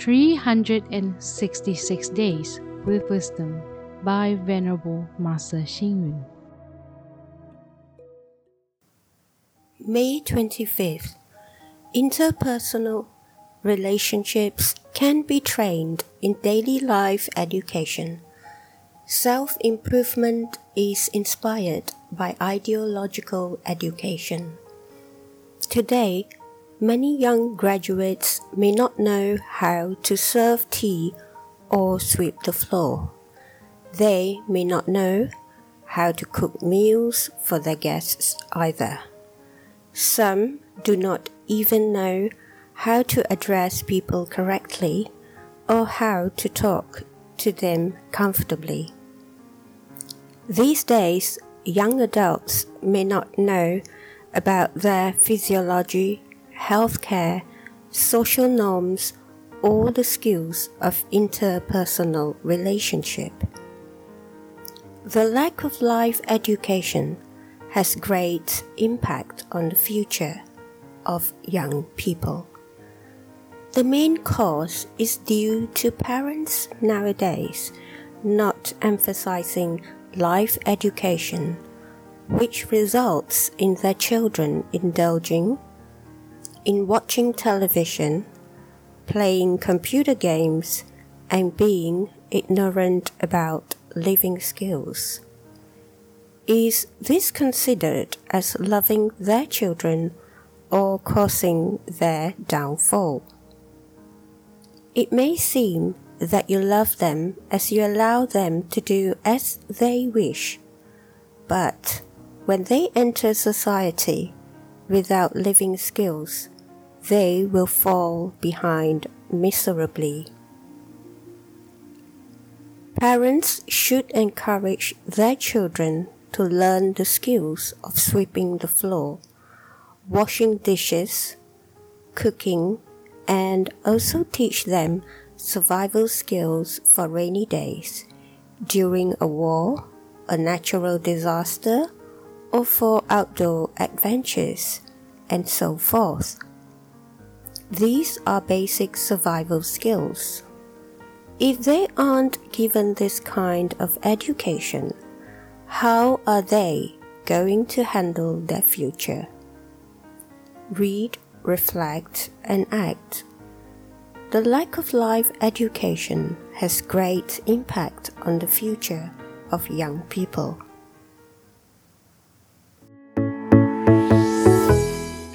366 Days with Wisdom by Venerable Master Xing Yun. May 25th. Interpersonal relationships can be trained in daily life education. Self improvement is inspired by ideological education. Today, many young graduates may not know how to serve tea or sweep the floor. They may not know how to cook meals for their guests either. Some do not even know how to address people correctly or how to talk to them comfortably. These days, young adults may not know about their physiology, healthcare, social norms, or the skills of interpersonal relationship. The lack of life education has great impact on the future of young people. The main cause is due to parents nowadays not emphasizing life education, which results in their children indulging in watching television, playing computer games, and being ignorant about living skills. Is this considered as loving their children or causing their downfall? It may seem that you love them as you allow them to do as they wish, but when they enter society without living skills, they will fall behind miserably. Parents should encourage their children to learn the skills of sweeping the floor, washing dishes, cooking, and also teach them survival skills for rainy days, during a war, a natural disaster, or for outdoor adventures, and so forth. These are basic survival skills. If they aren't given this kind of education, how are they going to handle their future? Read, reflect, and act. The lack of life education has great impact on the future of young people.